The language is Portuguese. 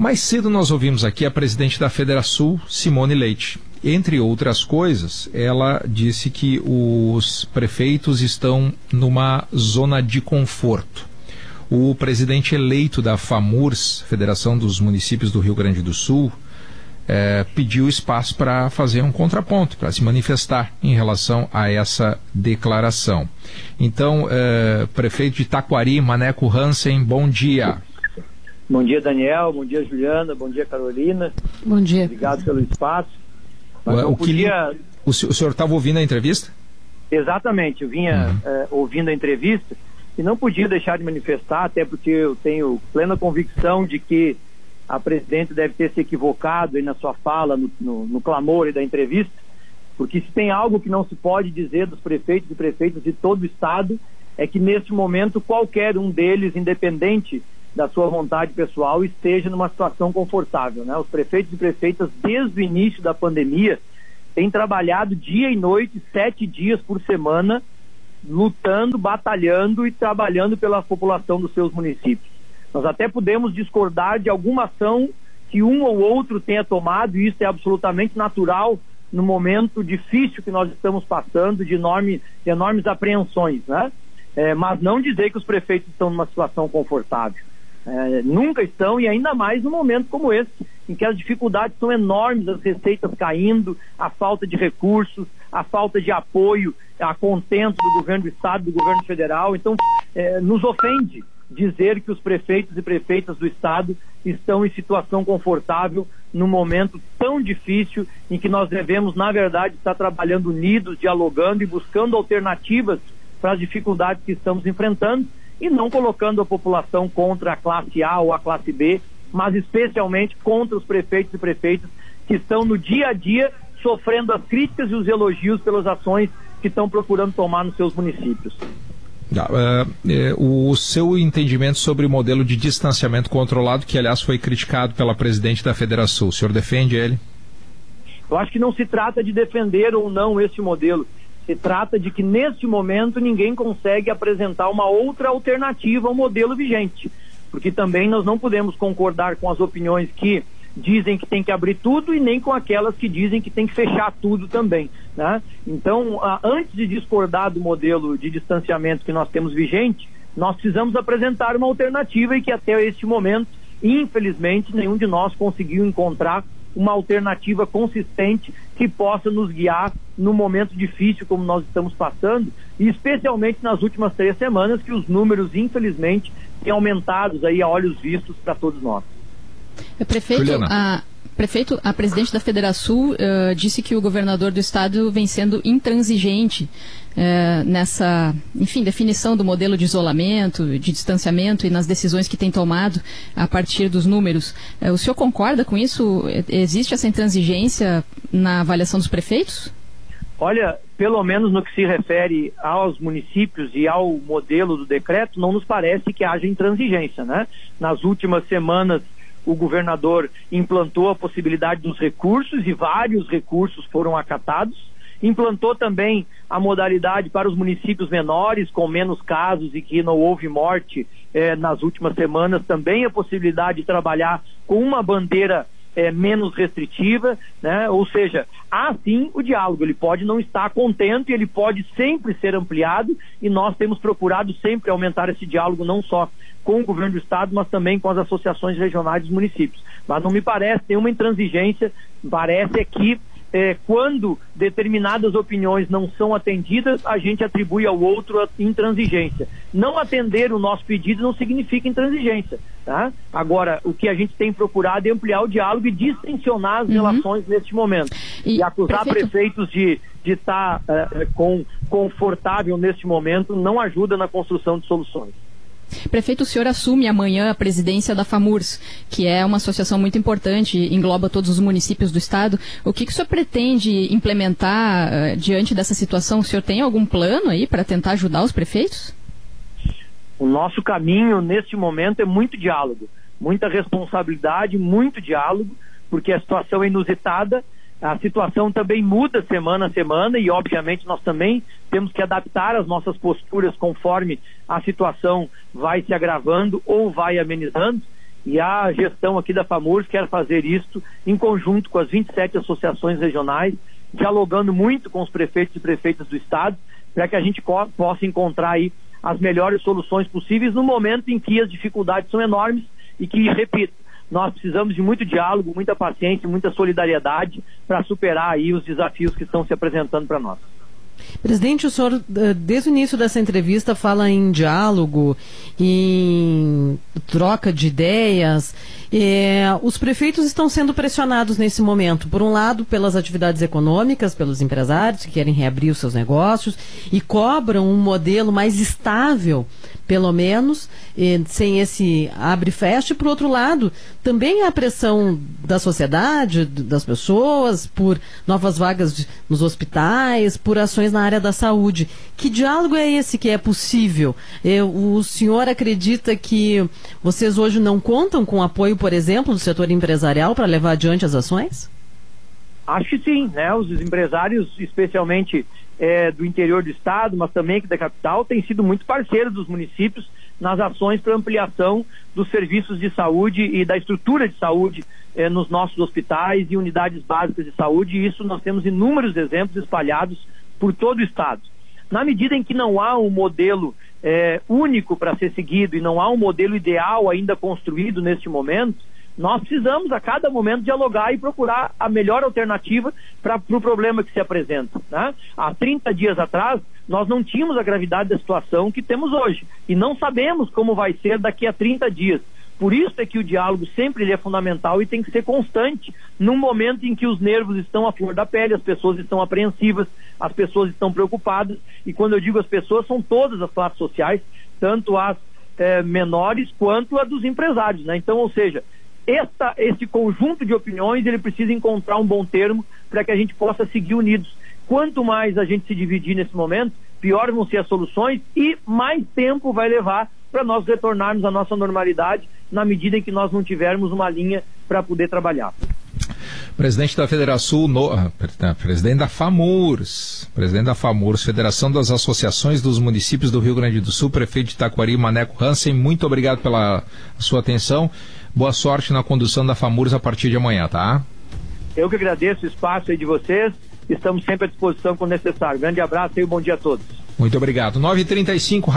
Mais cedo nós ouvimos aqui a presidente da Federação, Simone Leite. Entre outras coisas, ela disse que os prefeitos estão numa zona de conforto. O presidente eleito da FAMURS, Federação dos Municípios do Rio Grande do Sul, é, pediu espaço para fazer um contraponto, para se manifestar em relação a essa declaração. Então, é, prefeito de Taquari, Maneco Hansen, bom dia. Bom dia, Daniel. Bom dia, Juliana. Bom dia, Carolina. Bom dia. Obrigado pelo espaço. o, podia... o, o senhor estava ouvindo a entrevista? Exatamente. Eu vinha uhum. é, ouvindo a entrevista e não podia deixar de manifestar, até porque eu tenho plena convicção de que a presidente deve ter se equivocado aí na sua fala, no, no, no clamor da entrevista, porque se tem algo que não se pode dizer dos prefeitos e prefeitas de todo o estado, é que neste momento qualquer um deles, independente da sua vontade pessoal esteja numa situação confortável. Né? Os prefeitos e prefeitas, desde o início da pandemia, têm trabalhado dia e noite, sete dias por semana, lutando, batalhando e trabalhando pela população dos seus municípios. Nós até podemos discordar de alguma ação que um ou outro tenha tomado, e isso é absolutamente natural no momento difícil que nós estamos passando, de, enorme, de enormes apreensões, né? É, mas não dizer que os prefeitos estão numa situação confortável. É, nunca estão, e ainda mais num momento como esse, em que as dificuldades são enormes, as receitas caindo, a falta de recursos, a falta de apoio, a contento do governo do Estado, do governo federal. Então, é, nos ofende dizer que os prefeitos e prefeitas do Estado estão em situação confortável num momento tão difícil em que nós devemos, na verdade, estar trabalhando unidos, dialogando e buscando alternativas para as dificuldades que estamos enfrentando e não colocando a população contra a classe A ou a classe B, mas especialmente contra os prefeitos e prefeitas que estão no dia a dia sofrendo as críticas e os elogios pelas ações que estão procurando tomar nos seus municípios. Uh, uh, o seu entendimento sobre o modelo de distanciamento controlado, que aliás foi criticado pela presidente da Federação, o senhor defende ele? Eu acho que não se trata de defender ou não esse modelo. Se trata de que, neste momento, ninguém consegue apresentar uma outra alternativa ao modelo vigente. Porque também nós não podemos concordar com as opiniões que dizem que tem que abrir tudo e nem com aquelas que dizem que tem que fechar tudo também. Né? Então, antes de discordar do modelo de distanciamento que nós temos vigente, nós precisamos apresentar uma alternativa e que até este momento, infelizmente, nenhum de nós conseguiu encontrar uma alternativa consistente que possa nos guiar no momento difícil como nós estamos passando, e especialmente nas últimas três semanas, que os números, infelizmente, têm aumentado aí a olhos vistos para todos nós. É, prefeito, a, prefeito, a presidente da Federação uh, disse que o governador do estado vem sendo intransigente uh, nessa, enfim, definição do modelo de isolamento, de distanciamento e nas decisões que tem tomado a partir dos números. Uh, o senhor concorda com isso? Existe essa intransigência na avaliação dos prefeitos? Olha, pelo menos no que se refere aos municípios e ao modelo do decreto, não nos parece que haja intransigência, né? Nas últimas semanas o governador implantou a possibilidade dos recursos e vários recursos foram acatados. Implantou também a modalidade para os municípios menores, com menos casos e que não houve morte eh, nas últimas semanas, também a possibilidade de trabalhar com uma bandeira é, menos restritiva, né? ou seja, há sim o diálogo, ele pode não estar contente, ele pode sempre ser ampliado e nós temos procurado sempre aumentar esse diálogo não só com o governo do estado, mas também com as associações regionais dos municípios. Mas não me parece nenhuma intransigência, parece é que é, quando determinadas opiniões não são atendidas, a gente atribui ao outro a intransigência. Não atender o nosso pedido não significa intransigência. Tá? Agora, o que a gente tem procurado é ampliar o diálogo e distensionar as uhum. relações neste momento. E, e acusar prefeito... prefeitos de de estar tá, uh, com, confortável neste momento não ajuda na construção de soluções. Prefeito, o senhor assume amanhã a presidência da FAMURS, que é uma associação muito importante, engloba todos os municípios do estado. O que, que o senhor pretende implementar uh, diante dessa situação? O senhor tem algum plano aí para tentar ajudar os prefeitos? O nosso caminho neste momento é muito diálogo, muita responsabilidade, muito diálogo, porque a situação é inusitada a situação também muda semana a semana e, obviamente, nós também temos que adaptar as nossas posturas conforme a situação vai se agravando ou vai amenizando. E a gestão aqui da FAMURS quer fazer isto em conjunto com as 27 associações regionais, dialogando muito com os prefeitos e prefeitas do estado, para que a gente possa encontrar aí as melhores soluções possíveis no momento em que as dificuldades são enormes e que, repito, nós precisamos de muito diálogo, muita paciência, muita solidariedade para superar aí os desafios que estão se apresentando para nós. Presidente, o senhor, eh, desde o início dessa entrevista, fala em diálogo, em troca de ideias. É, os prefeitos estão sendo pressionados nesse momento, por um lado, pelas atividades econômicas, pelos empresários que querem reabrir os seus negócios e cobram um modelo mais estável, pelo menos, sem esse abre e fecha. E, por outro lado, também a pressão da sociedade, das pessoas, por novas vagas nos hospitais, por ações na área da saúde. Que diálogo é esse que é possível? O senhor acredita que vocês hoje não contam com apoio por exemplo, do setor empresarial para levar adiante as ações? Acho que sim, né? Os empresários, especialmente é, do interior do estado, mas também da capital, têm sido muito parceiros dos municípios nas ações para ampliação dos serviços de saúde e da estrutura de saúde é, nos nossos hospitais e unidades básicas de saúde. E isso nós temos inúmeros exemplos espalhados por todo o estado. Na medida em que não há um modelo é, único para ser seguido e não há um modelo ideal ainda construído neste momento, nós precisamos a cada momento dialogar e procurar a melhor alternativa para o pro problema que se apresenta. Né? Há 30 dias atrás, nós não tínhamos a gravidade da situação que temos hoje e não sabemos como vai ser daqui a 30 dias. Por isso é que o diálogo sempre é fundamental e tem que ser constante num momento em que os nervos estão à flor da pele, as pessoas estão apreensivas, as pessoas estão preocupadas. E quando eu digo as pessoas, são todas as classes sociais, tanto as eh, menores quanto a dos empresários. Né? Então, ou seja, esta, esse conjunto de opiniões ele precisa encontrar um bom termo para que a gente possa seguir unidos. Quanto mais a gente se dividir nesse momento, pior vão ser as soluções e mais tempo vai levar para nós retornarmos à nossa normalidade na medida em que nós não tivermos uma linha para poder trabalhar. Presidente da Federação, no, ah, presidente da FAMURS, presidente da FAMURS, Federação das Associações dos Municípios do Rio Grande do Sul, prefeito de Taquari, Maneco Hansen, muito obrigado pela sua atenção. Boa sorte na condução da FAMURS a partir de amanhã, tá? Eu que agradeço o espaço aí de vocês. Estamos sempre à disposição quando necessário. Grande abraço e um bom dia a todos. Muito obrigado. 9h35,